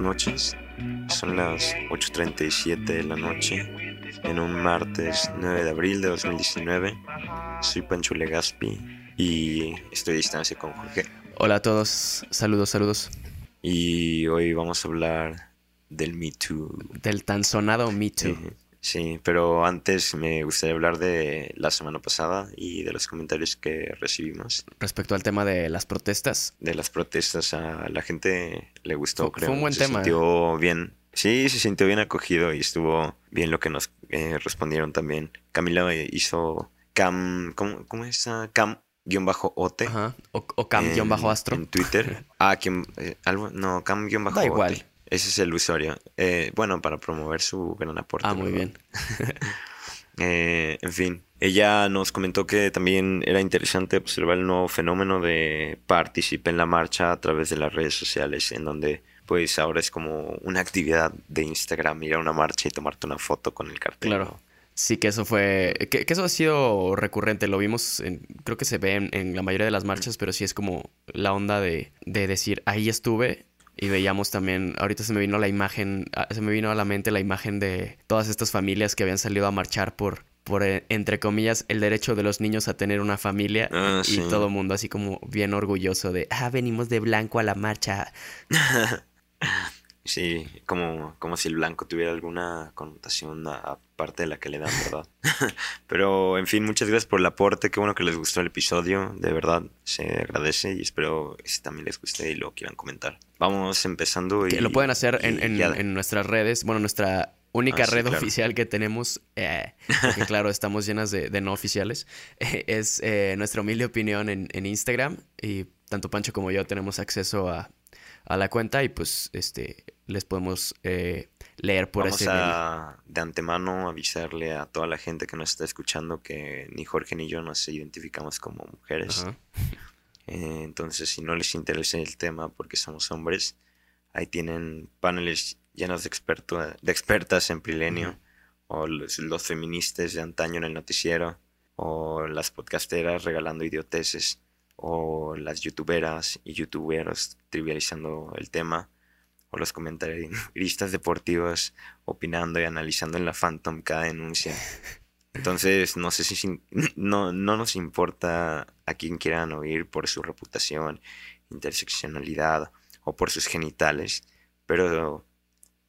noches. Son las 8.37 de la noche en un martes 9 de abril de 2019. Soy Pancho Legaspi y estoy a distancia con Jorge. Hola a todos, saludos, saludos. Y hoy vamos a hablar del Me Too. Del tan sonado Me Too. Sí, pero antes me gustaría hablar de la semana pasada y de los comentarios que recibimos. Respecto al tema de las protestas. De las protestas, a la gente le gustó, creo. fue un buen se tema. sintió bien. Sí, se sintió bien acogido y estuvo bien lo que nos eh, respondieron también. Camila hizo cam... ¿Cómo, cómo es? esa? Cam-ote. Ajá. O, o cam bajo astro. En Twitter. Ah, ¿quién? eh, algo, no, cam-bajo Da igual. Ese es el usuario. Eh, bueno, para promover su gran aporte. Ah, muy bien. Eh, en fin, ella nos comentó que también era interesante observar el nuevo fenómeno de participar en la marcha a través de las redes sociales, en donde pues ahora es como una actividad de Instagram, ir a una marcha y tomarte una foto con el cartel. Claro. Sí, que eso fue. Que, que eso ha sido recurrente. Lo vimos, en- creo que se ve en, en la mayoría de las marchas, pero sí es como la onda de, de decir, ahí estuve. Y veíamos también, ahorita se me vino la imagen, ah, se me vino a la mente la imagen de todas estas familias que habían salido a marchar por, por eh, entre comillas, el derecho de los niños a tener una familia. Ah, y sí. todo el mundo así como bien orgulloso de, ah, venimos de blanco a la marcha. Sí, como, como si el blanco tuviera alguna connotación aparte de la que le dan, ¿verdad? Pero, en fin, muchas gracias por el aporte. Qué bueno que les gustó el episodio. De verdad, se agradece y espero que si también les guste y lo quieran comentar. Vamos empezando y... Que lo pueden hacer en, y en- nuestras redes. Bueno, nuestra única Ah, sí, red claro. oficial que tenemos, eh, porque claro, estamos llenas de, de no oficiales, eh, es eh, nuestra humilde opinión en, en Instagram. Y tanto Pancho como yo tenemos acceso a, a la cuenta y pues este les podemos eh, leer por Vamos ese a de antemano avisarle a toda la gente que nos está escuchando que ni Jorge ni yo nos identificamos como mujeres. Eh, entonces, si no les interesa el tema porque somos hombres, ahí tienen paneles llenos de, experto, de expertas en Prilenio, o los, los feministas de antaño en el noticiero, o las podcasteras regalando idioteces, o las youtuberas y youtuberos trivializando el tema, o los comentaristas deportivos opinando y analizando en la Phantom cada denuncia. Entonces, no sé si no, no nos importa a quien quieran oír por su reputación, interseccionalidad o por sus genitales, pero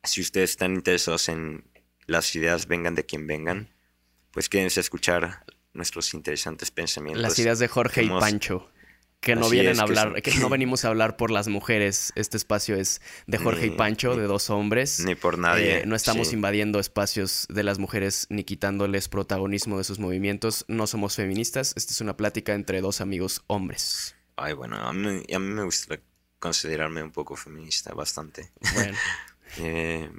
si ustedes están interesados en las ideas vengan de quien vengan, pues quédense a escuchar nuestros interesantes pensamientos. Las ideas de Jorge y Pancho. Que no Así vienen es, a que hablar, que no venimos a hablar por las mujeres. Este espacio es de Jorge y Pancho, ni- de dos hombres. Ni por nadie. Eh, no estamos sí. invadiendo espacios de las mujeres ni quitándoles protagonismo de sus movimientos. No somos feministas. Esta es una plática entre dos amigos hombres. Ay, bueno, a mí, a mí me gusta considerarme un poco feminista, bastante. Bueno, Eh,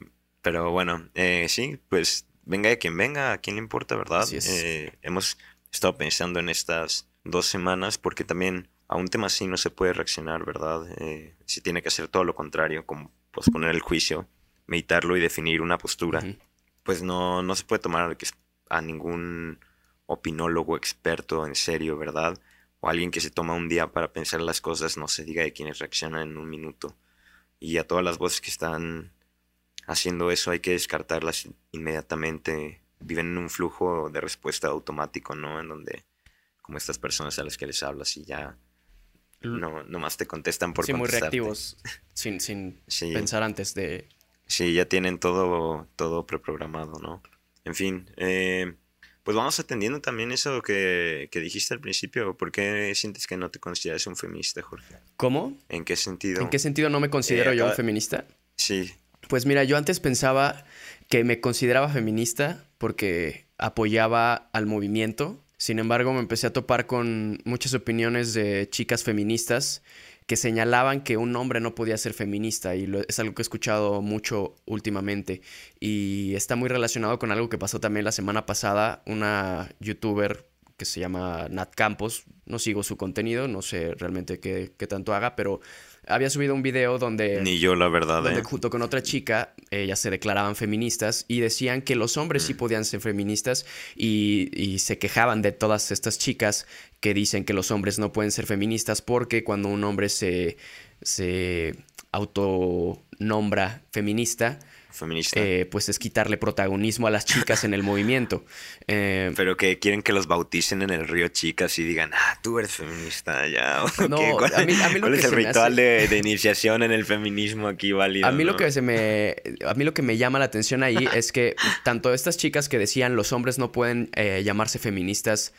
pero bueno, eh, sí, pues venga de quien venga, a quién le importa, ¿verdad? Eh, hemos estado pensando en estas dos semanas porque también a un tema así no se puede reaccionar, ¿verdad? Eh, se tiene que hacer todo lo contrario, como posponer el juicio, meditarlo y definir una postura. Pues no, no se puede tomar a ningún opinólogo experto en serio, ¿verdad? O alguien que se toma un día para pensar las cosas, no se diga de quienes reaccionan en un minuto. Y a todas las voces que están haciendo eso hay que descartarlas inmediatamente. Viven en un flujo de respuesta automático, ¿no? En donde, como estas personas a las que les hablas y ya no, nomás te contestan por sí, muy reactivos, sin, sin Sí. pensar antes de... Sí, ya tienen todo, todo preprogramado, ¿no? En fin, eh, pues vamos atendiendo también eso que, que dijiste al principio. ¿Por qué sientes que no te consideras un feminista, Jorge? ¿Cómo? ¿En qué sentido? ¿En qué sentido no me considero Eh, yo un acaba- feminista? Sí, Pues mira, yo antes pensaba que me consideraba feminista porque apoyaba al movimiento. Sin embargo, me empecé a topar con muchas opiniones de chicas feministas que señalaban que un hombre no podía ser feminista y es algo que he escuchado mucho últimamente y está muy relacionado con algo que pasó también la semana pasada. Una youtuber que se llama Nat Campos, no sigo su contenido, no sé realmente qué, qué tanto haga, pero había subido un video donde ni yo la verdad, donde ¿eh? junto con otra chica, ellas se declaraban feministas y decían que los hombres Mm. sí podían ser feministas y, y se quejaban de todas estas chicas que dicen que los hombres no pueden ser feministas porque cuando un hombre se, se autonombra feminista, Feminista. eh, pues es quitarle protagonismo a las chicas en el movimiento. Eh, Pero que quieren que los bauticen en el río chicas y digan, ah, tú eres feminista ya. ¿o No? ¿Cuál, a mí- a mí lo cuál que es el ritual hace- de, de iniciación en el feminismo aquí válido? A mí lo que se me a mí lo que me llama la atención ahí es que tanto estas chicas que decían los hombres no pueden eh, llamarse feministas,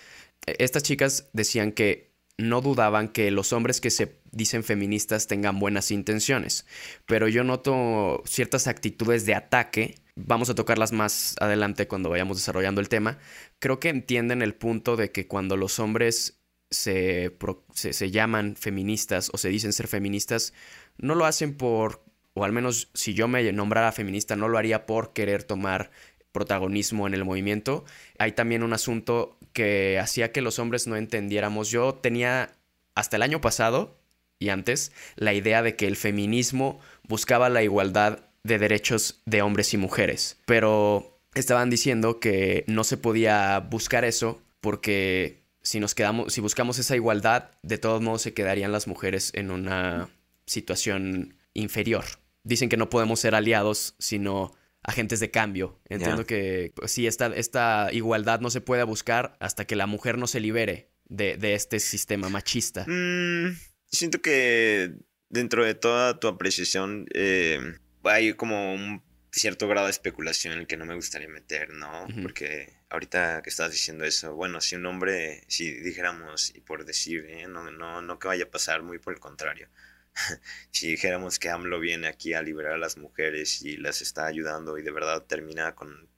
estas chicas decían que no dudaban que los hombres que se dicen feministas tengan buenas intenciones, pero yo noto ciertas actitudes de ataque, vamos a tocarlas más adelante cuando vayamos desarrollando el tema, creo que entienden el punto de que cuando los hombres se, se, se llaman feministas o se dicen ser feministas, no lo hacen por, o al menos si yo me nombrara feminista, no lo haría por querer tomar protagonismo en el movimiento. Hay también un asunto que hacía que los hombres no entendiéramos. Yo tenía hasta el año pasado y antes la idea de que el feminismo buscaba la igualdad de derechos de hombres y mujeres, pero estaban diciendo que no se podía buscar eso porque si nos quedamos si buscamos esa igualdad, de todos modos se quedarían las mujeres en una situación inferior. Dicen que no podemos ser aliados, sino agentes de cambio. Entiendo que pues, sí, esta, esta igualdad no se puede buscar hasta que la mujer no se libere de, de este sistema machista. Mm, siento que dentro de toda tu apreciación eh, hay como un cierto grado de especulación en el que no me gustaría meter, ¿no? Porque ahorita que estás diciendo eso, bueno, si un hombre, si dijéramos, y por decir, ¿eh? no, no, no que vaya a pasar, muy por el contrario. si dijéramos que AMLO viene aquí a liberar a las mujeres y las está ayudando y de verdad termina con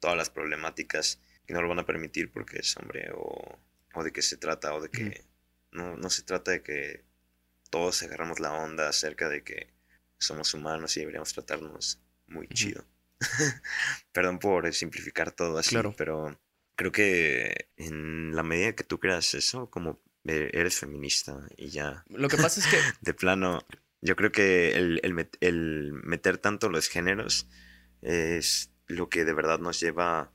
todas las problemáticas que no lo van a permitir porque es hombre o, o de qué se trata o de que no, no se trata de que todos agarramos la onda acerca de que somos humanos y deberíamos tratarnos muy chido. Perdón por simplificar todo así, Claro. pero creo que en la medida que tú creas eso, como eh, eres feminista y ya, Lo que pasa es que de plano, yo creo que el, el met- el meter tanto los géneros es lo que de verdad nos lleva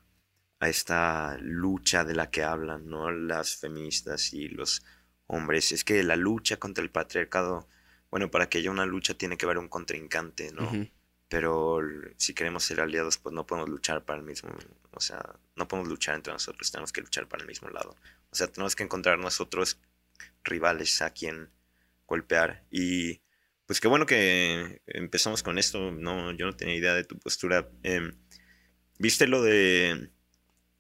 a esta lucha de la que hablan, ¿no? Las feministas y los hombres. Es que la lucha contra el patriarcado, bueno, para que haya una lucha tiene que haber un contrincante, ¿no? Pero si queremos ser aliados, pues no podemos luchar para el mismo, o sea, no podemos luchar entre nosotros, tenemos que luchar para el mismo lado. O sea, tenemos que encontrar nosotros rivales a quien golpear. Y pues qué bueno que empezamos con esto. No, yo no tenía idea de tu postura. Em, ¿Viste lo de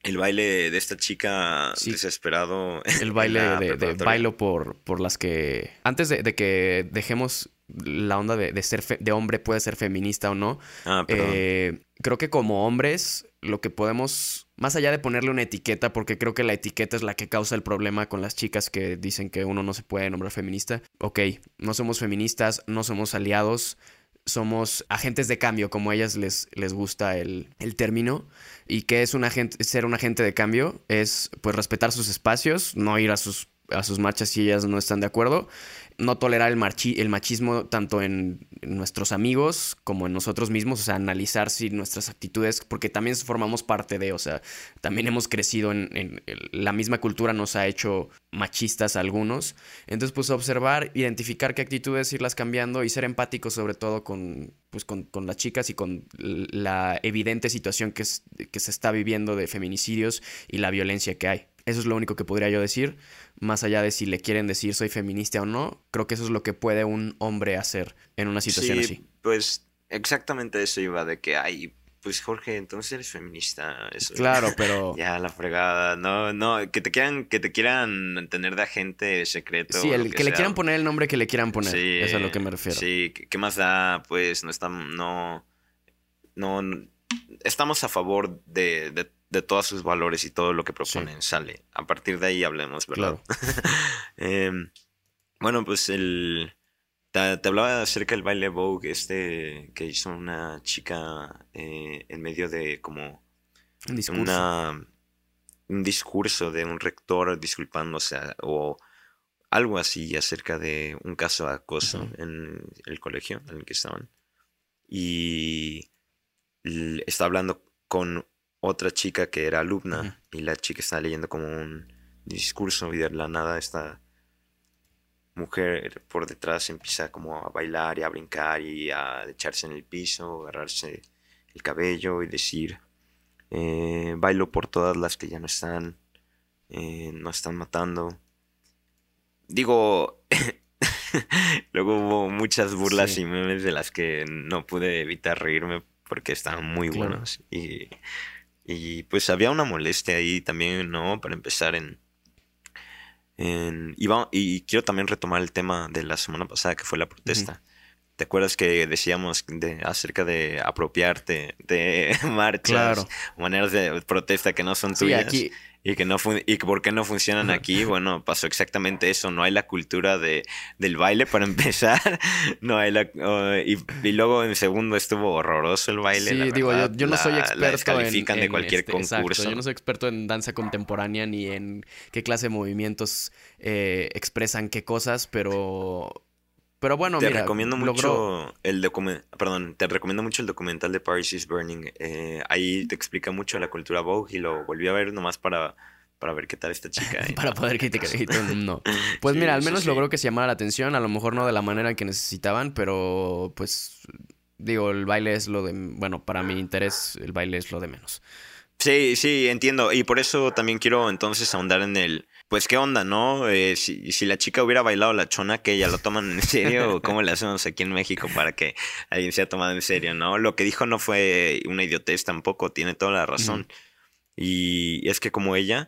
el baile de esta chica Sí. desesperado? el baile de, bailo por, por las que... Antes de, de que dejemos la onda de, de ser fe- de hombre puede ser feminista o no, Ah, eh, creo que como hombres lo que podemos, más allá de ponerle una etiqueta, porque creo que la etiqueta es la que causa el problema con las chicas que dicen que uno no se puede nombrar feminista, ok, no somos feministas, no somos aliados, somos agentes de cambio, como a ellas les, les gusta el, el término. ¿Y qué es un agente, ser un agente de cambio? Es pues respetar sus espacios, no ir a sus, a sus marchas si ellas no están de acuerdo, no tolerar el, marchi- el machismo tanto en, nuestros amigos como en nosotros mismos, o sea, analizar si nuestras actitudes, porque también formamos parte de, o sea, también hemos crecido en, la misma cultura nos ha hecho machistas algunos, entonces pues observar, identificar qué actitudes, irlas cambiando y ser empáticos sobre todo con, pues, con, con las chicas y con la evidente situación que, es- que se está viviendo de feminicidios y la violencia que hay. Eso es lo único que podría yo decir, más allá de si le quieren decir soy feminista o no, creo que eso es lo que puede un hombre hacer en una situación sí, así. pues exactamente eso iba de que, ay, pues Jorge, entonces eres feminista. Eso, Claro, pero... Ya, la fregada. No, no, que te quieran, que te quieran tener de agente secreto. Sí, el, que, le quieran poner el nombre que le quieran poner. Sí, es a lo que me refiero. Sí, ¿qué, más da? Pues no estamos, no, no, no- estamos a favor de, de, de todos sus valores y todo lo que proponen. Sale. A partir de ahí hablemos, ¿verdad? Claro. Em, bueno, pues el... Te, te hablaba acerca del baile Vogue, este que hizo una chica eh, en medio de como Un discurso. una, un discurso de un rector disculpándose a- o algo así acerca de un caso de acoso en el colegio en el que estaban. Y está hablando con otra chica que era alumna y la chica está leyendo como un discurso y de la nada está mujer por detrás empieza como a bailar y a brincar y a echarse en el piso, agarrarse el cabello y decir, eh, bailo por todas las que ya no están, eh, no están matando. Digo, luego hubo muchas burlas y memes de las que no pude evitar reírme porque estaban muy buenos. Y, y pues había una molestia ahí también, ¿no? Para empezar en... en y, quiero también retomar el tema de la semana pasada que fue la protesta. ¿Te acuerdas que decíamos de, acerca de apropiarte de marchas, maneras de protesta que no son tuyas? Y que no y por qué no funcionan aquí, bueno, pasó exactamente eso. No hay la cultura de, del baile para empezar. no hay la y, luego en segundo estuvo horroroso el baile. Sí, digo, yo, no soy experto en, de cualquier este, concurso. yo no soy experto en danza contemporánea ni en qué clase de movimientos eh, expresan qué cosas, pero pero bueno, te mira, recomiendo mucho el perdón, te recomiendo mucho el documental de Paris is Burning. Eh, ahí te explica mucho la cultura Vogue y lo volví a ver nomás para, para ver qué tal esta chica. para poder criticar. no. Pues mira, al menos logró que se llamara la atención, a lo mejor no de la manera que necesitaban, pero pues digo, el baile es lo de, bueno, para mi interés el baile es lo de menos. Sí, sí, entiendo. Y por eso también quiero entonces ahondar en el, pues qué onda, ¿no? Eh, si, si, la chica hubiera bailado la chona, que ya lo toman en serio, o cómo le hacemos aquí en México para que alguien sea tomado en serio, ¿no? Lo que dijo no fue una idiotez tampoco, tiene toda la razón. Y es que como ella,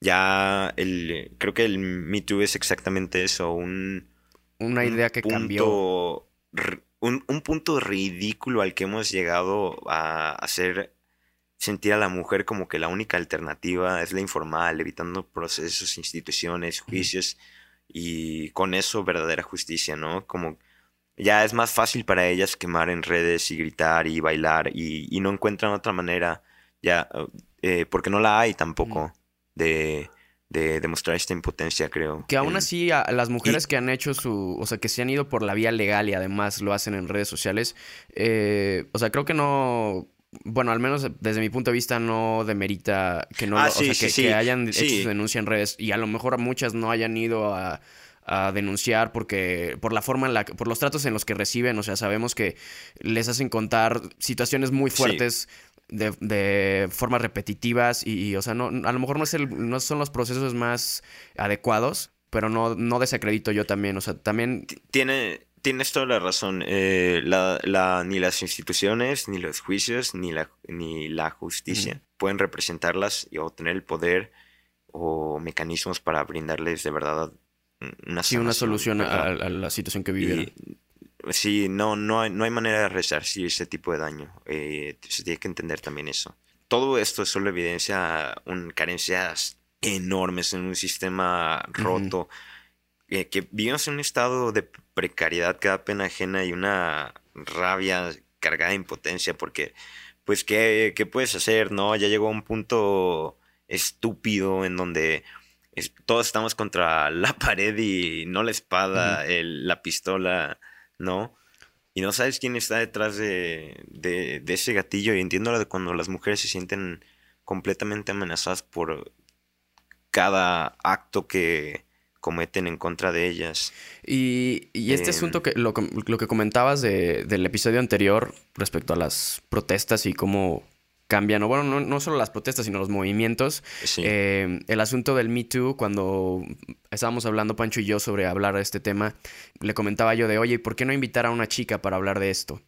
ya el, creo que el Me Too es exactamente eso, un... Una idea que cambió. Un, un punto ridículo al que hemos llegado a hacer sentir a la mujer como que la única alternativa es la informal, evitando procesos, instituciones, juicios y con eso verdadera justicia, ¿no? Como ya es más fácil para ellas quemar en redes y gritar y bailar y, no encuentran otra manera, ya, eh, porque no la hay tampoco de, de demostrar esta impotencia, creo. Que aún así a las mujeres que han hecho su, o sea, que se han ido por la vía legal y además lo hacen en redes sociales, eh, o sea, creo que no bueno, al menos desde mi punto de vista no demerita que no, ah, o sea, que, hayan hecho su denuncia en redes y a lo mejor muchas no hayan ido a, denunciar porque por la forma en la por los tratos en los que reciben, o sea, sabemos que les hacen contar situaciones muy fuertes de, de, formas repetitivas y, o sea, no, a lo mejor no, es el, no son los procesos más adecuados, pero no, no desacredito yo también, o sea, también... Tiene, tienes toda la razón. Eh, la, ni las instituciones, ni los juicios, ni la, ni la justicia pueden representarlas y, o tener el poder o mecanismos para brindarles de verdad una, sí, una solución a, la situación que viven. Sí, no, no, hay, no hay manera de resarcir ese tipo de daño. Eh, se tiene que entender también eso. Todo esto solo evidencia un, carencias enormes en un sistema roto. Eh, que vivimos en un estado de precariedad que da pena ajena y una rabia cargada de impotencia porque, pues, ¿qué, puedes hacer? ¿No? Ya llegó a un punto estúpido en donde todos estamos contra la pared y no la espada, la pistola, ¿no? Y no sabes quién está detrás de, de, de ese gatillo. Y entiendo lo de cuando las mujeres se sienten completamente amenazadas por cada acto que, cometen en contra de ellas. Y, este em, asunto que lo, que comentabas del episodio anterior respecto a las protestas y cómo cambian, o bueno, no, solo las protestas, sino los movimientos. Em, el asunto del Me Too, cuando estábamos hablando Pancho y yo sobre hablar de este tema, le comentaba yo de, oye, ¿por qué no invitar a una chica para hablar de esto?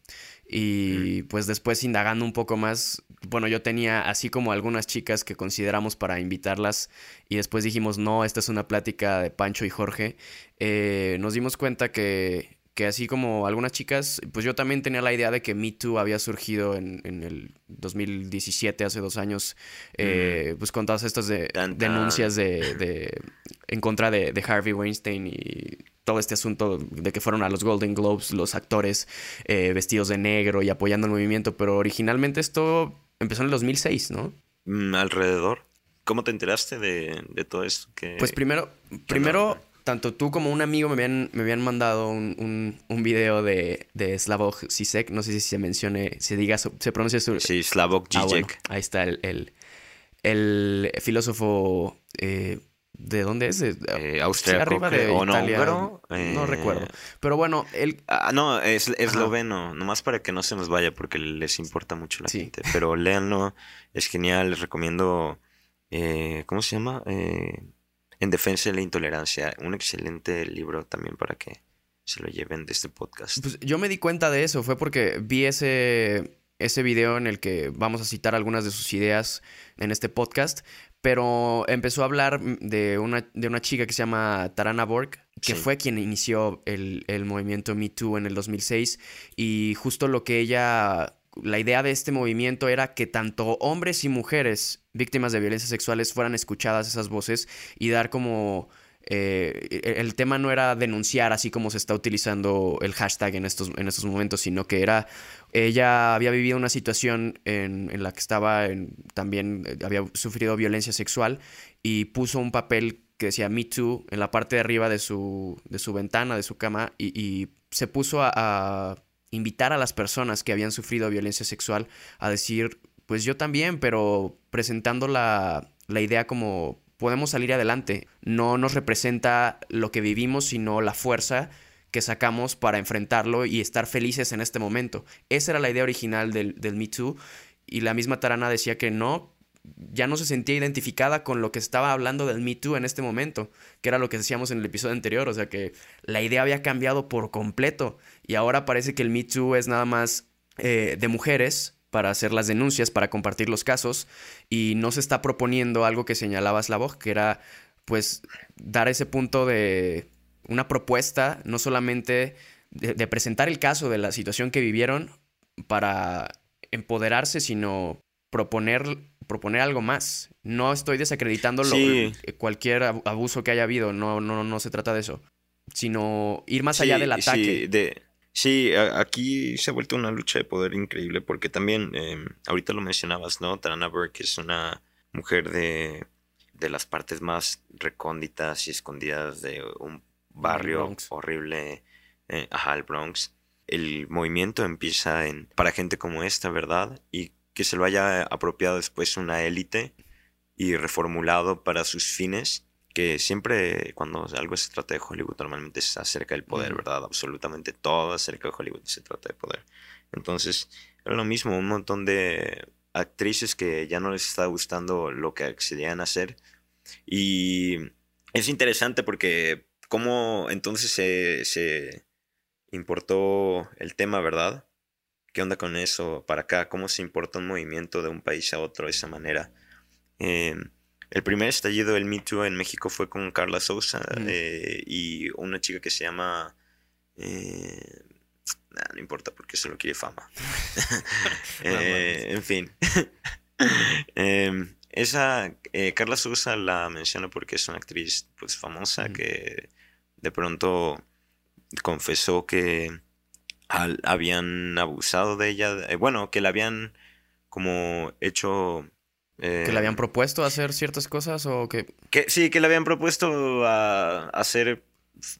Y pues después indagando un poco más, bueno, yo tenía así como algunas chicas que consideramos para invitarlas y después dijimos, no, esta es una plática de Pancho y Jorge, eh, nos dimos cuenta que, que, así como algunas chicas, pues yo también tenía la idea de que Me Too había surgido en, en el 2017, hace dos años, eh, pues con todas estas de, denuncias de, de, en contra de, de Harvey Weinstein y todo este asunto de que fueron a los Golden Globes los actores eh, vestidos de negro y apoyando el movimiento, pero originalmente esto empezó en el 2006, ¿no? Mm, alrededor. ¿Cómo te enteraste de, todo esto? Pues primero, primero tanto tú como un amigo me habían, me habían mandado un, un, video de, de Slavoj Zizek, no sé si se mencione, se diga, se pronuncia su... Sí, Slavoj ah, Zizek. ahí está el, el, filósofo... Eh, ¿De dónde es? De, eh, Austria, arriba de o no, húngaro. no recuerdo. Pero bueno, él... Ah, no, es esloveno, nomás para que no se nos vaya porque les importa mucho la gente. Pero léanlo, es genial, les recomiendo... Eh, ¿Cómo se llama? Eh, en defensa de la intolerancia. Un excelente libro también para que se lo lleven de este podcast. Pues yo me di cuenta de eso, fue porque vi ese, ese video en el que vamos a citar algunas de sus ideas en este podcast, pero empezó a hablar de una, de una chica que se llama Tarana Borg, que fue quien inició el, el movimiento Me Too en el 2006, y justo lo que ella la idea de este movimiento era que tanto hombres y mujeres víctimas de violencia sexuales fueran escuchadas esas voces y dar como... Eh, el tema no era denunciar así como se está utilizando el hashtag en estos, en estos momentos, sino que era, ella había vivido una situación en, la que estaba, también eh, había sufrido violencia sexual y puso un papel que decía Me Too en la parte de arriba de su, de su ventana, de su cama, y, se puso a invitar a las personas que habían sufrido violencia sexual a decir, pues yo también, pero presentando la, la idea como podemos salir adelante. No nos representa lo que vivimos, sino la fuerza que sacamos para enfrentarlo y estar felices en este momento. Esa era la idea original del, del Me Too. Y la misma Tarana decía que no, ya no se sentía identificada con lo que estaba hablando del Me Too en este momento, que era lo que decíamos en el episodio anterior, o sea que la idea había cambiado por completo y ahora parece que el Me Too es nada más eh, de mujeres para hacer las denuncias, para compartir los casos y no se está proponiendo algo que señalaba Slavoj, que era pues dar ese punto de una propuesta, no solamente de presentar el caso de la situación que vivieron para empoderarse, sino proponer, proponer algo más. No estoy desacreditando cualquier abuso que haya habido, no, no, no se trata de eso, sino ir más allá del ataque. Sí, de, sí, aquí se ha vuelto una lucha de poder increíble porque también, em, ahorita lo mencionabas, ¿no? Tarana Burke es una mujer de, de las partes más recónditas y escondidas de un barrio horrible, eh, ajá, el Bronx. El movimiento empieza en, para gente como esta, ¿verdad? Y que se lo haya apropiado después una élite y reformulado para sus fines, que siempre cuando algo se trata de Hollywood normalmente es acerca del poder, ¿verdad? Absolutamente todo acerca de Hollywood se trata de poder. Entonces, era lo mismo, un montón de actrices que ya no les está gustando lo que accedían a hacer. Y es interesante porque cómo entonces se, se importó el tema, ¿verdad? ¿Qué onda con eso para acá? ¿Cómo se importa un movimiento de un país a otro de esa manera? Em, el primer estallido del Me Too en México fue con Carla Sousa eh, y una chica que se llama... Eh, no importa porque solo quiere fama. Eh, en fin. Em, esa Carla Sousa la menciono porque es una actriz pues famosa que de pronto confesó que habían abusado de ella, eh, bueno, que la habían como hecho... ¿Que le habían eh, propuesto hacer ciertas cosas o que...? que sí, que le habían propuesto a, hacer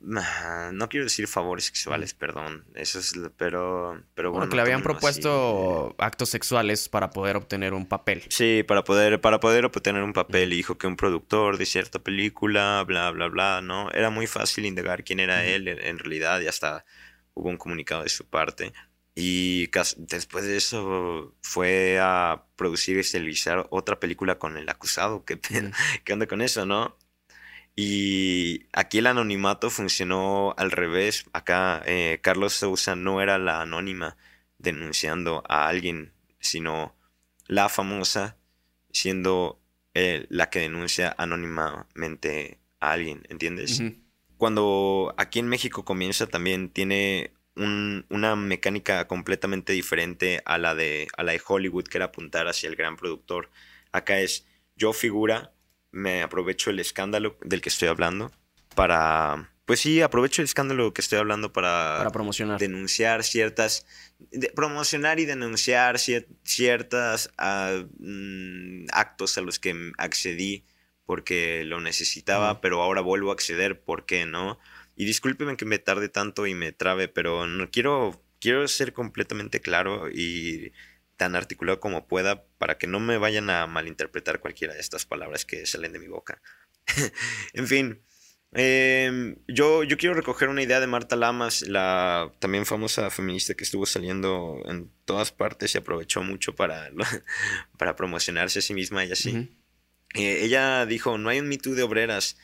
no quiero decir favores sexuales, perdón. Eso es, pero, pero bueno. que le habían propuesto actos sexuales para poder obtener un papel. Sí, para poder, para poder obtener un papel. Y dijo que un productor de cierta película, bla, bla, bla, ¿no? Era muy fácil indagar quién era él en, realidad y hasta hubo un comunicado de su parte. Y después de eso fue a producir y televisar otra película con el acusado. ¿Qué, ¿Qué onda con eso, no? Y aquí el anonimato funcionó al revés. Acá eh, Carlos Sousa no era la anónima denunciando a alguien, sino la famosa siendo eh, la que denuncia anónimamente a alguien, ¿entiendes? cuando aquí en México comienza también tiene una mecánica completamente diferente a la, de, a la de Hollywood, que era apuntar hacia el gran productor. Acá es yo figura, me aprovecho el escándalo del que estoy hablando para... Pues sí, aprovecho el escándalo que estoy hablando para, para promocionar. denunciar ciertas... promocionar y denunciar ciertas ah, mm, actos a los que accedí porque lo necesitaba, pero ahora vuelvo a acceder, ¿por qué no? Y discúlpeme que me tarde tanto y me trabe, pero no quiero, quiero ser completamente claro y tan articulado como pueda para que no me vayan a malinterpretar cualquiera de estas palabras que salen de mi boca. en fin, em, yo, yo quiero recoger una idea de Marta Lamas, la también famosa feminista que estuvo saliendo en todas partes y aprovechó mucho para, para promocionarse a sí misma y así. Eh, ella dijo, no hay un Me de obreras,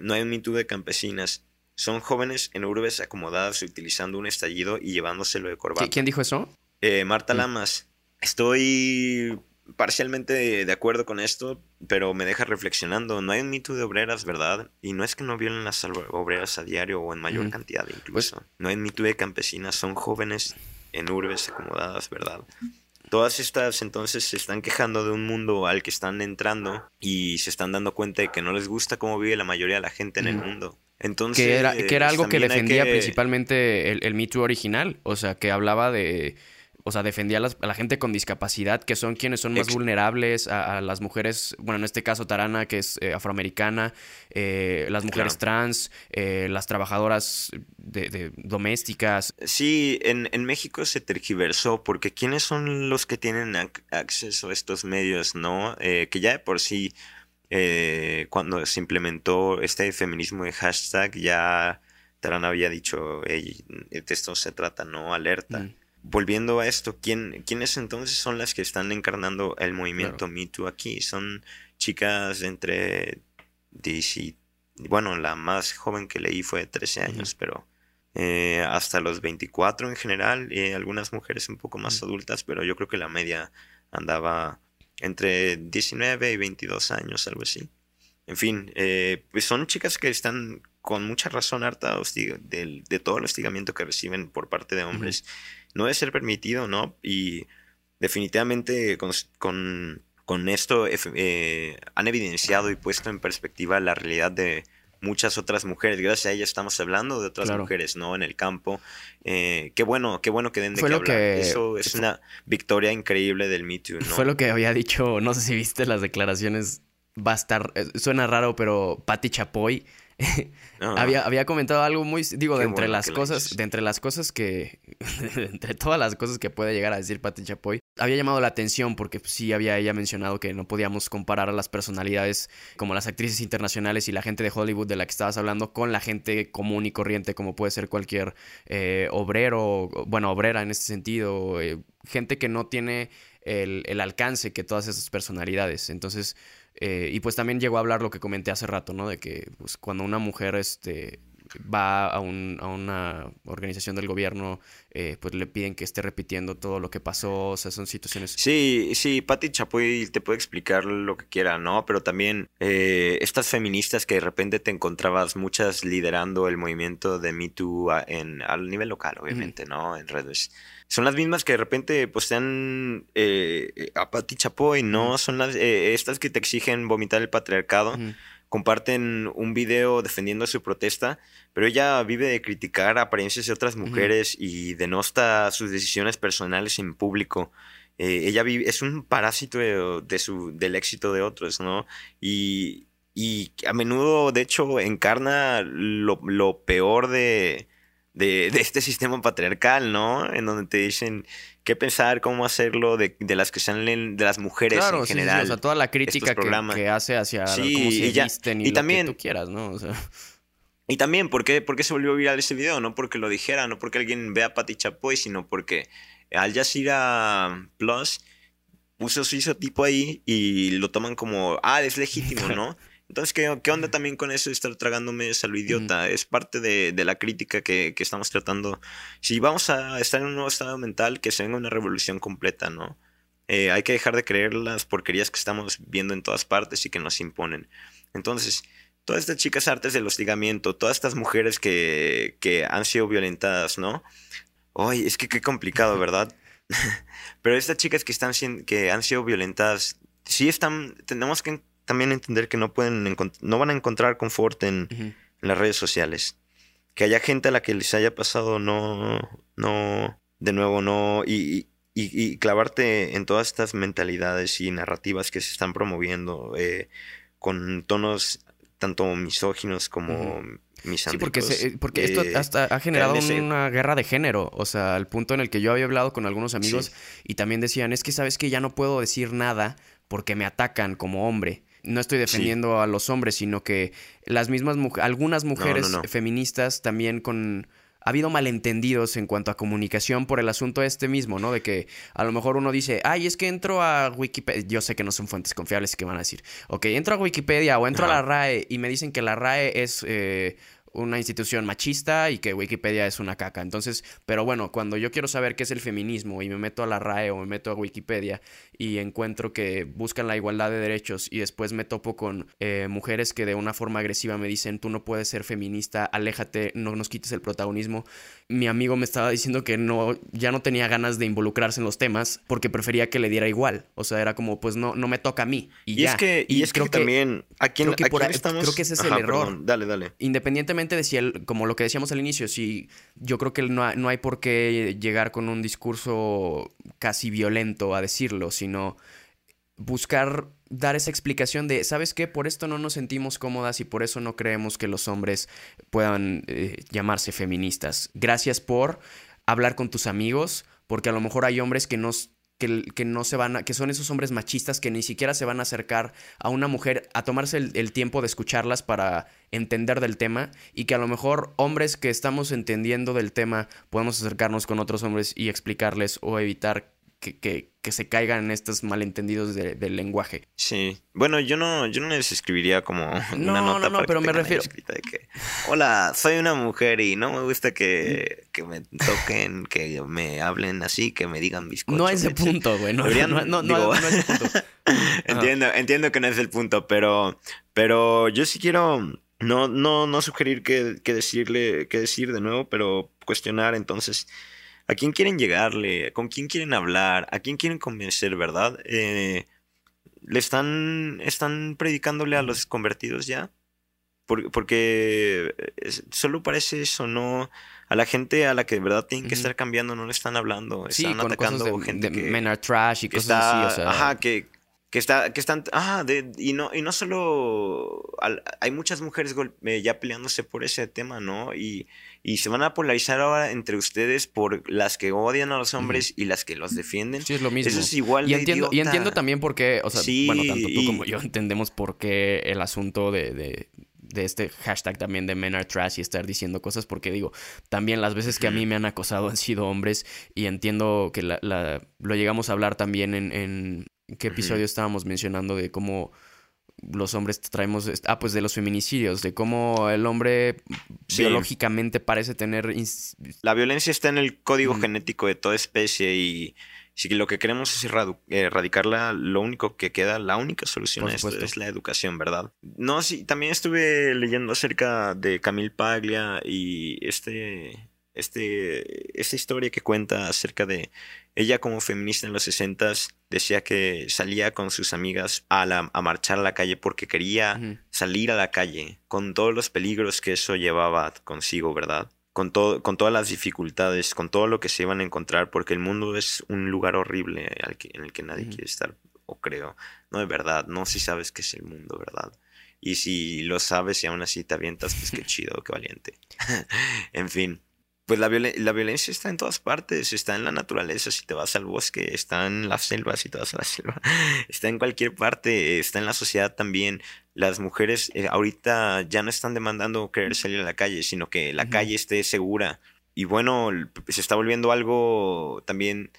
no hay un Me de campesinas. Son jóvenes en urbes acomodadas utilizando un estallido y llevándoselo de corbata. ¿Quién dijo eso? Eh, Marta mm. Lamas. Estoy parcialmente de acuerdo con esto, pero me deja reflexionando. No hay un mito de obreras, ¿verdad? Y no es que no violen las obreras a diario o en mayor cantidad incluso. Pues no hay un mito de campesinas, son jóvenes en urbes acomodadas, ¿verdad? Todas estas entonces se están quejando de un mundo al que están entrando y se están dando cuenta de que no les gusta cómo vive la mayoría de la gente en el mundo. Entonces, que era, que era algo que defendía principalmente el, el Me original, o sea, que hablaba de o sea, defendía a, la gente con discapacidad, que son quienes son más vulnerables, a, las mujeres, bueno, en este caso Tarana, que es eh, afroamericana, eh, las mujeres trans, eh, las trabajadoras de, domésticas. Sí, en, en, México se tergiversó, porque ¿quiénes son los que tienen acceso a estos medios, no? que ya de por sí, cuando se implementó este feminismo de hashtag, ya Tarana había dicho, hey, de esto se trata, ¿no? Alerta. Mm volviendo a esto, ¿quién, ¿quiénes entonces son las que están encarnando el movimiento Me Too aquí? Son chicas entre 10 y, bueno, la más joven que leí fue de 13 años, pero eh, hasta los 24 en general, eh, algunas mujeres un poco más adultas, pero yo creo que la media andaba entre 19 y 22 años, algo así. En fin, eh, pues son chicas que están con mucha razón harta de, de, todo el hostigamiento que reciben por parte de hombres no debe ser permitido, ¿no? Y definitivamente con, con, esto eh, han evidenciado y puesto en perspectiva la realidad de muchas otras mujeres. Gracias a ellas estamos hablando de otras mujeres, ¿no? En el campo. Eh, qué bueno, qué bueno que den de qué hablar. Eso es una victoria increíble del Me Too, ¿no? Fue lo que había dicho, no sé si viste las declaraciones, va a estar, eh, suena raro, pero Patti Chapoy había, había comentado algo muy, digo, de entre las cosas, de entre las cosas que, entre todas las cosas que puede llegar a decir Pati Chapoy, había llamado la atención porque pues, sí había ella mencionado que no podíamos comparar a las personalidades como las actrices internacionales y la gente de Hollywood de la que estabas hablando con la gente común y corriente como puede ser cualquier eh, obrero, bueno, obrera en este sentido, eh, gente que no tiene el, el alcance que todas esas personalidades. Entonces, eh, y pues también llegó a hablar lo que comenté hace rato, ¿no? De que pues, cuando una mujer este, va a, un, a una organización del gobierno, eh, pues le piden que esté repitiendo todo lo que pasó, o sea, son situaciones... Sí, sí, Patti Chapoy te puede explicar lo que quiera, ¿no? Pero también eh, estas feministas que de repente te encontrabas muchas liderando el movimiento de Me Too en, al nivel local, obviamente, ¿no? En redes son las mismas que de repente pues sean eh, a Pati Chapoy, ¿no? Son las eh, estas que te exigen vomitar el patriarcado. Comparten un video defendiendo su protesta, pero ella vive de criticar apariencias de otras mujeres y denosta sus decisiones personales en público. Eh, ella vive, es un parásito de, su, del éxito de otros, ¿no? Y, y a menudo, de hecho, encarna lo, lo peor de, de, este sistema patriarcal, ¿no? En donde te dicen qué pensar, cómo hacerlo, de, las que salen de las mujeres en general. Sí, o sea, toda la crítica que, hace hacia cómo se y, visten y, lo que tú quieras, ¿no? Y también, ¿por qué, ¿por qué, se volvió viral ese video? No porque lo dijera, no porque alguien vea a Pati Chapoy, sino porque Al Jazeera Plus puso su isotipo ahí y lo toman como, ah, es legítimo, ¿no? Entonces, ¿qué, ¿qué, onda también con eso de estar tragándome a lo idiota? Es parte de, de la crítica que, que, estamos tratando. Si vamos a estar en un nuevo estado mental, que se venga una revolución completa, ¿no? Eh, hay que dejar de creer las porquerías que estamos viendo en todas partes y que nos imponen. Entonces, todas estas chicas artes del hostigamiento, todas estas mujeres que, que han sido violentadas, ¿no? Ay, es que qué complicado, ¿verdad? Pero estas chicas que, están, que han sido violentadas, sí están, tenemos que también entender que no pueden no van a encontrar confort en, las redes sociales. Que haya gente a la que les haya pasado no, no, de nuevo no, y, y, clavarte en todas estas mentalidades y narrativas que se están promoviendo eh, con tonos tanto misóginos como Sí, porque, porque esto hasta ha generado una guerra de género, o sea, al punto en el que yo había hablado con algunos amigos y también decían, es que sabes que ya no puedo decir nada porque me atacan como hombre. No estoy defendiendo a los hombres, sino que las mismas algunas mujeres feministas también con ha habido malentendidos en cuanto a comunicación por el asunto este mismo, ¿no? De que a lo mejor uno dice, ay, es que entro a Wikipedia. Yo sé que no son fuentes confiables que van a decir, ok, entro a Wikipedia o entro a la RAE y me dicen que la RAE es eh, una institución machista y que Wikipedia es una caca. Entonces, pero bueno, cuando yo quiero saber qué es el feminismo y me meto a la RAE o me meto a Wikipedia y encuentro que buscan la igualdad de derechos y después me topo con eh, mujeres que de una forma agresiva me dicen, tú no puedes ser feminista, aléjate, no nos quites el protagonismo. Mi amigo me estaba diciendo que no, ya no tenía ganas de involucrarse en los temas porque prefería que le diera igual. O sea, era como, pues no, no me toca a mí. Y, es que, y, es creo que, también, aquí, creo que, estamos... creo que ese es el error. Dale, dale. Independientemente de si él, como lo que decíamos al inicio, si yo creo que no no hay por qué llegar con un discurso casi violento a decirlo, sino buscar dar esa explicación de, ¿sabes qué? Por esto no nos sentimos cómodas y por eso no creemos que los hombres puedan eh, llamarse feministas. Gracias por hablar con tus amigos, porque a lo mejor hay hombres que que, no se van a, que son esos hombres machistas que ni siquiera se van a acercar a una mujer a tomarse el, tiempo de escucharlas para entender del tema y que a lo mejor hombres que estamos entendiendo del tema podemos acercarnos con otros hombres y explicarles o evitar que, se caigan en estos malentendidos del lenguaje. Sí. Bueno, yo no, yo no les escribiría como una nota. No, no, pero me refiero. Hola, soy una mujer y no me gusta que, me toquen, que me hablen así, que me digan bizcochos. No es el punto, güey. No, no, no, es el punto. entiendo, entiendo que no es el punto, pero, pero yo sí quiero. No, no, no sugerir que, que decirle, que decir de nuevo, pero cuestionar entonces ¿A quién quieren llegarle? ¿Con quién quieren hablar? ¿A quién quieren convencer, verdad? Eh, ¿Le están, están predicándole a los convertidos ya? porque solo parece eso, no a la gente a la que de verdad tienen que estar cambiando no le están hablando, están atacando gente que men are trash y cosas así, o sea, ajá, que que está que están ah de, y no y no solo hay muchas mujeres eh, ya peleándose por ese tema no y, y se van a polarizar ahora entre ustedes por las que odian a los hombres y las que los defienden. Sí es lo mismo. eso es igual y entiendo y entiendo también por qué o sea bueno tanto tú como yo entendemos por qué el asunto de, de de este hashtag también de men are trash y estar diciendo cosas porque digo, también las veces que a mí me han acosado han sido hombres y entiendo que la, lo llegamos a hablar también en, qué episodio estábamos mencionando de cómo los hombres traemos, ah, pues de los feminicidios, de cómo el hombre biológicamente parece tener... La violencia está en el código genético de toda especie y si lo que queremos es erradicarla, lo único que queda, la única solución a esto es la educación, ¿verdad? No, sí, también estuve leyendo acerca de Camille Paglia y este este, esta historia que cuenta acerca de ella como feminista en los 60 decía que salía con sus amigas a, a marchar a la calle porque quería salir a la calle con todos los peligros que eso llevaba consigo, ¿verdad? Con, todo, con todas las dificultades, con todo lo que se iban a encontrar, porque el mundo es un lugar horrible en el que nadie quiere estar, o creo. No de verdad, no si sabes qué es el mundo, ¿verdad? Y si lo sabes y aún así te avientas, pues qué chido, qué valiente. en fin pues la, violencia está en todas partes, está en la naturaleza, si te vas al bosque, está en la selva, si te vas a la selva, está en cualquier parte, está en la sociedad también. Las mujeres eh, ahorita ya no están demandando querer salir a la calle, sino que la calle esté segura. Y bueno, se está volviendo algo también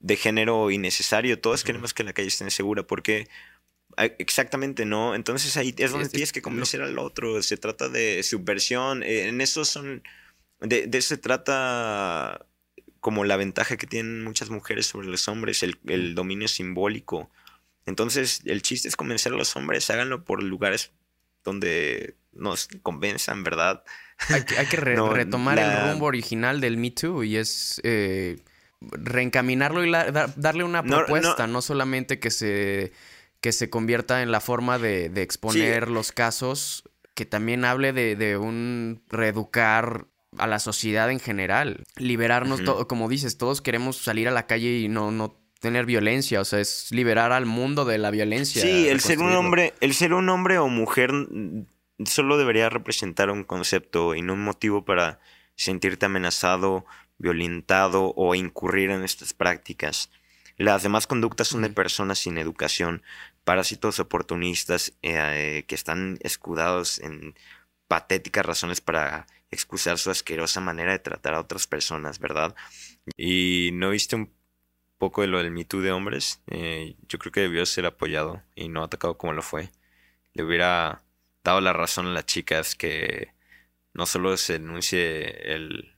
de género innecesario. Todos queremos que la calle esté segura porque Exactamente, ¿no? Entonces ahí es donde tienes que convencer al otro. Se trata de subversión. Eh, en eso son de, eso se trata como la ventaja que tienen muchas mujeres sobre los hombres, el, dominio simbólico. Entonces, el chiste es convencer a los hombres, háganlo por lugares donde nos convenzan, ¿verdad? Hay que, retomar el rumbo original del Me Too y es eh, reencaminarlo y darle una propuesta, no, solamente que se, que se convierta en la forma de, exponer los casos, que también hable de, de un reeducar a la sociedad en general. Liberarnos, todo, como dices, todos queremos salir a la calle y no, no tener violencia, o sea, es liberar al mundo de la violencia. Sí, el ser un hombre, el ser un hombre o mujer solo debería representar un concepto y no un motivo para sentirte amenazado, violentado o incurrir en estas prácticas. Las demás conductas son de personas sin educación. parásitos oportunistas eh, que están escudados en patéticas razones para excusar su asquerosa manera de tratar a otras personas, ¿verdad? Y no viste un poco de lo del Me de hombres, eh, yo creo que debió ser apoyado y no atacado como lo fue. Le hubiera dado la razón a las chicas que no solo se denuncie el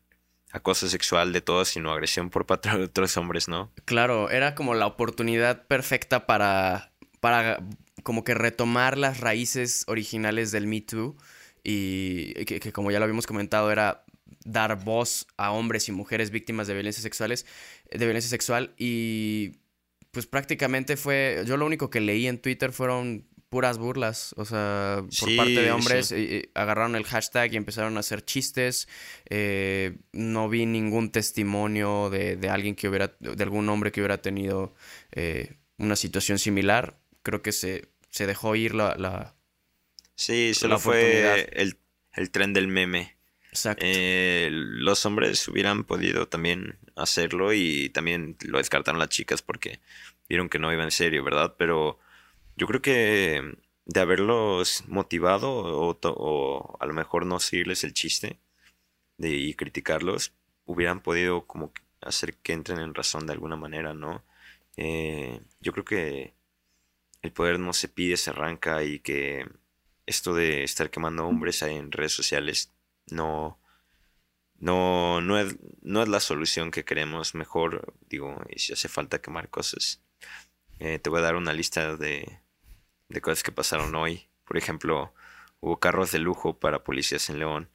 acoso sexual de todos, sino agresión por parte de otros hombres, ¿no? Claro, era como la oportunidad perfecta para, para como que retomar las raíces originales del Me Too y que, como ya lo habíamos comentado era dar voz a hombres y mujeres víctimas de violencia sexuales, de violencia sexual y pues prácticamente fue, yo lo único que leí en Twitter fueron puras burlas, o sea, por parte de hombres agarraron el hashtag y empezaron a hacer chistes. Eh, no vi ningún testimonio de, alguien que hubiera, de algún hombre que hubiera tenido eh, una situación similar. Creo que se, se dejó ir la, Sí, solo fue el, el, tren del meme. Exacto. Eh, los hombres hubieran podido también hacerlo y también lo descartaron las chicas porque vieron que no iba en serio, ¿verdad? Pero yo creo que de haberlos motivado o, a lo mejor no seguirles el chiste de, y criticarlos, hubieran podido como hacer que entren en razón de alguna manera, ¿no? Eh, yo creo que el poder no se pide, se arranca y que esto de estar quemando hombres en redes sociales no, no, no, es, no es la solución que queremos. Mejor, digo, y si hace falta quemar cosas, eh, te voy a dar una lista de, de cosas que pasaron hoy. Por ejemplo, hubo carros de lujo para policías en León.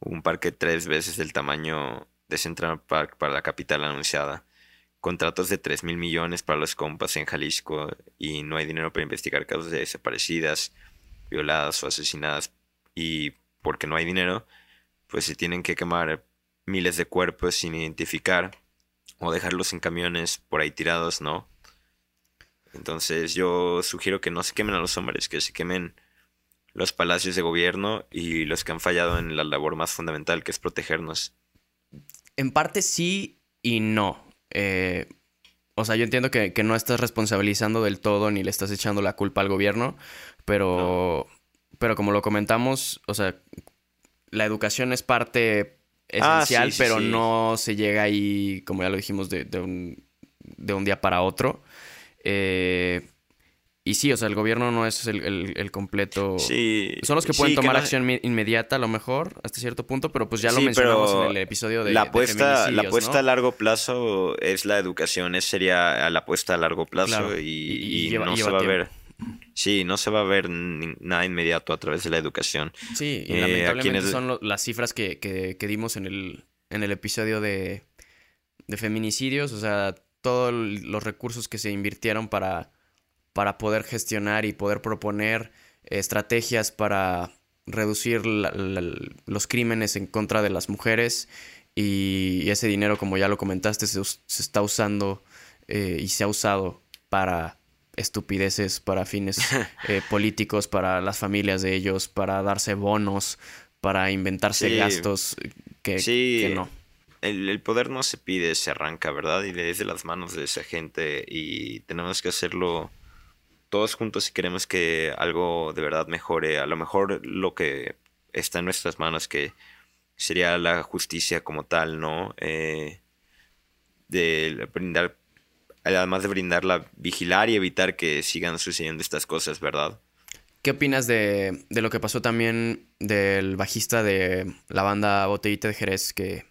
Hubo un parque tres veces del tamaño de Central Park para la capital anunciada. Contratos de 3 mil millones para los compas en Jalisco y no hay dinero para investigar casos de desaparecidas violadas o asesinadas y porque no hay dinero, pues se tienen que quemar miles de cuerpos sin identificar o dejarlos en camiones por ahí tirados, ¿no? Entonces yo sugiero que no se quemen a los hombres, que se quemen los palacios de gobierno y los que han fallado en la labor más fundamental, que es protegernos. En parte sí y no. Eh, o sea, yo entiendo que, no estás responsabilizando del todo ni le estás echando la culpa al gobierno, pero, pero como lo comentamos, o sea, la educación es parte ah, esencial, pero no se llega ahí, como ya lo dijimos, de, un, de un día para otro. Eh, y sí, o sea, el gobierno no es el, completo. Sí. Son los que pueden tomar acción inmediata, a lo mejor, hasta cierto punto, pero pues ya lo mencionamos en el episodio de. La apuesta, la apuesta a largo plazo es la educación, es sería la apuesta a largo plazo y, no se va a ver. Sí, no se va a ver nada inmediato a través de la educación. Sí, y eh, lamentablemente son las cifras que, que, dimos en el, en el episodio de, de feminicidios, o sea, todos los recursos que se invirtieron para para poder gestionar y poder proponer estrategias para reducir los crímenes en contra de las mujeres y ese dinero, como ya lo comentaste, se, está usando eh, y se ha usado para estupideces, para fines eh, políticos, para las familias de ellos, para darse bonos, para inventarse gastos que, no. El, el, poder no se pide, se arranca, ¿verdad? Y desde las manos de esa gente y tenemos que hacerlo todos juntos si queremos que algo de verdad mejore, a lo mejor lo que está en nuestras manos, que sería la justicia como tal, ¿no? Eh, de brindar, además de brindarla, vigilar y evitar que sigan sucediendo estas cosas, ¿verdad? ¿Qué opinas de, de lo que pasó también del bajista de la banda Botellita de Jerez? Que,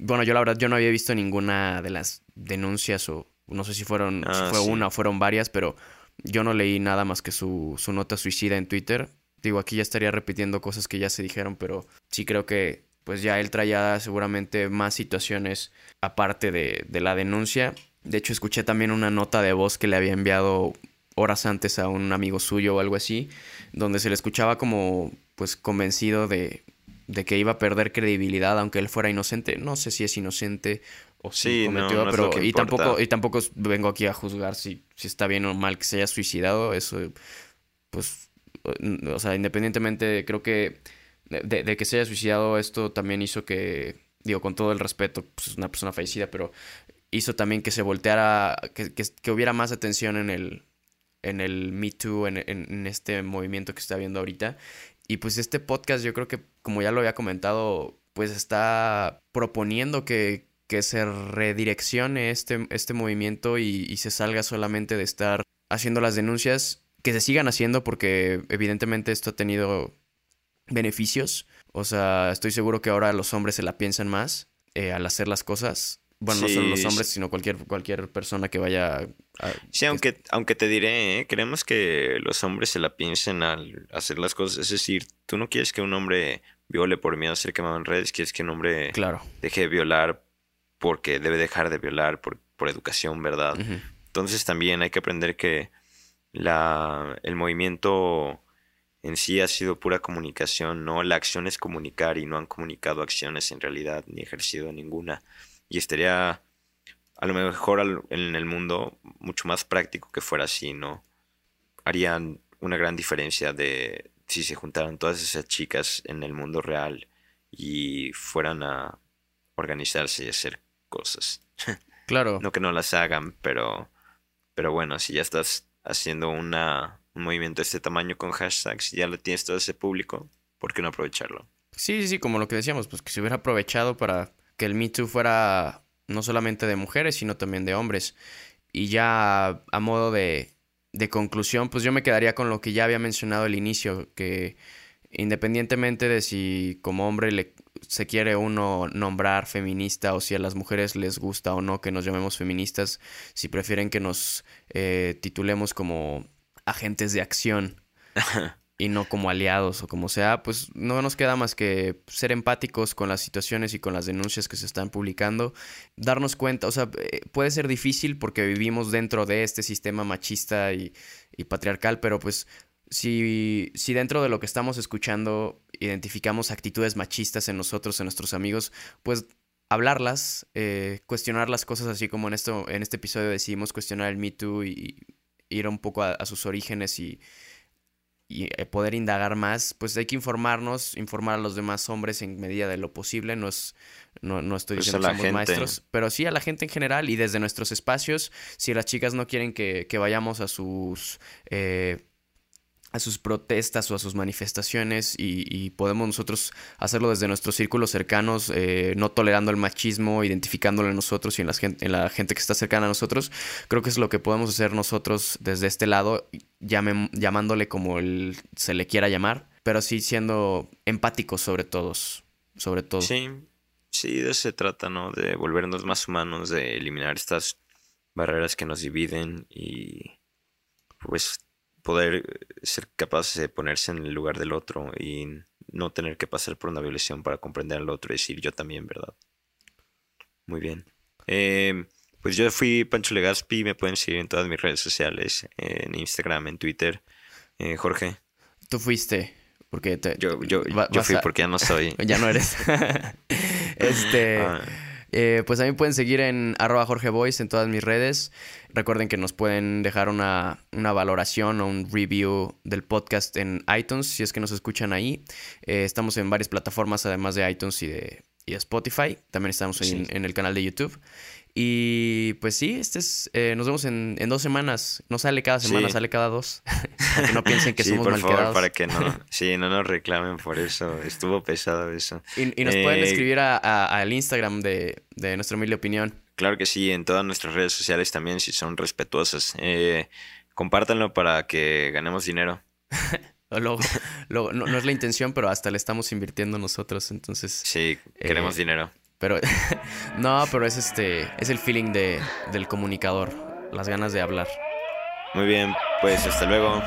bueno, yo la verdad, yo no había visto ninguna de las denuncias o no sé si fueron, si ah, fue una o fueron varias, pero yo no leí nada más que su, su nota suicida en Twitter. Digo, aquí ya estaría repitiendo cosas que ya se dijeron, pero sí creo que pues ya él traía seguramente más situaciones aparte de, de la denuncia. De hecho, escuché también una nota de voz que le había enviado horas antes a un amigo suyo o algo así, donde se le escuchaba como pues convencido de, de que iba a perder credibilidad aunque él fuera inocente. No sé si es inocente o si cometió, pero y tampoco y tampoco vengo aquí a juzgar si, si está bien o mal que se haya suicidado, eso pues o sea, independientemente creo que de, que se haya suicidado esto también hizo que digo con todo el respeto, pues es una persona fallecida, pero hizo también que se volteara que, que, hubiera más atención en el en el Me Too, en, en, este movimiento que está viendo ahorita. Y pues este podcast yo creo que, como ya lo había comentado, pues está proponiendo que, que se redireccione este, este movimiento y, se salga solamente de estar haciendo las denuncias, que se sigan haciendo porque evidentemente esto ha tenido beneficios. O sea, estoy seguro que ahora los hombres se la piensan más eh, al hacer las cosas. Bueno, no solo los hombres, sino cualquier, cualquier persona que vaya a... Sí, aunque, aunque te diré, ¿eh? queremos que los hombres se la piensen al hacer las cosas. Es decir, tú no quieres que un hombre viole por miedo a ser quemado en redes, quieres que un hombre claro. deje de violar porque debe dejar de violar por, por educación, ¿verdad? Entonces también hay que aprender que la, el movimiento en sí ha sido pura comunicación, ¿no? La acción es comunicar y no han comunicado acciones en realidad ni ejercido ninguna. Y estaría a lo mejor en el mundo mucho más práctico que fuera así, ¿no? Harían una gran diferencia de si se juntaran todas esas chicas en el mundo real y fueran a organizarse y hacer cosas. Claro. no que no las hagan, pero, pero bueno, si ya estás haciendo una, un movimiento de este tamaño con hashtags y ya lo tienes todo ese público, ¿por qué no aprovecharlo? Sí, sí, sí, como lo que decíamos, pues que se hubiera aprovechado para que el Me fuera no solamente de mujeres, sino también de hombres. Y ya a modo de, de conclusión, pues yo me quedaría con lo que ya había mencionado al inicio, que independientemente de si como hombre le, se quiere uno nombrar feminista o si a las mujeres les gusta o no que nos llamemos feministas, si prefieren que nos eh, titulemos como agentes de acción y no como aliados o como sea, pues no nos queda más que ser empáticos con las situaciones y con las denuncias que se están publicando, darnos cuenta, o sea, eh, puede ser difícil porque vivimos dentro de este sistema machista y, patriarcal, pero pues si, si dentro de lo que estamos escuchando identificamos actitudes machistas en nosotros, en nuestros amigos, pues hablarlas, eh, cuestionar las cosas así como en, esto, en este episodio decidimos cuestionar el Me Too y, ir un poco a, sus orígenes y, y, eh, poder indagar más, pues hay que informarnos, informar a los demás hombres en medida de lo posible, no, no, estoy pues diciendo que somos maestros, pero sí a la gente en general y desde nuestros espacios, si las chicas no quieren que, que vayamos a sus... Eh, a sus protestas o a sus manifestaciones y, podemos nosotros hacerlo desde nuestros círculos cercanos, eh, no tolerando el machismo, identificándolo en nosotros y en la, gente, en la gente que está cercana a nosotros. Creo que es lo que podemos hacer nosotros desde este lado, llamándole como el, se le quiera llamar, pero sí siendo empáticos sobre todos, sobre todo. Sí, sí, de eso se trata, ¿no? De volvernos más humanos, de eliminar estas barreras que nos dividen y pues poder ser capaz de ponerse en el lugar del otro y no tener que pasar por una violación para comprender al otro y decir yo también, ¿verdad? Muy bien. Em, pues yo fui Pancho Legaspi, me pueden seguir en todas mis redes sociales, en Instagram, en Twitter. Eh, Jorge. Tú fuiste, porque yo, yo, yo fui porque ya no soy. ya no eres. este... Ah. Eh, pues mí pueden seguir en arroba Jorge Boys en todas mis redes. Recuerden que nos pueden dejar una, valoración o un review del podcast en iTunes si es que nos escuchan ahí. Eh, estamos en varias plataformas además de iTunes y de, Spotify. También estamos en, el canal de YouTube. Y pues sí, este es, eh, nos vemos en, dos semanas. No sale cada semana, sale cada dos. que no piensen que somos por favor, para que no, sí, no nos reclamen por eso. Estuvo pesado eso. Y, nos pueden eh, escribir al Instagram de, de nuestra humilde opinión. Claro que sí, en todas nuestras redes sociales también, si son respetuosas. Eh, compártanlo para que ganemos dinero. Luego, no, es la intención, pero hasta le estamos invirtiendo nosotros, entonces... Sí, queremos dinero. Pero no, pero es este es el feeling de, del comunicador, las ganas de hablar. Muy bien, pues hasta luego.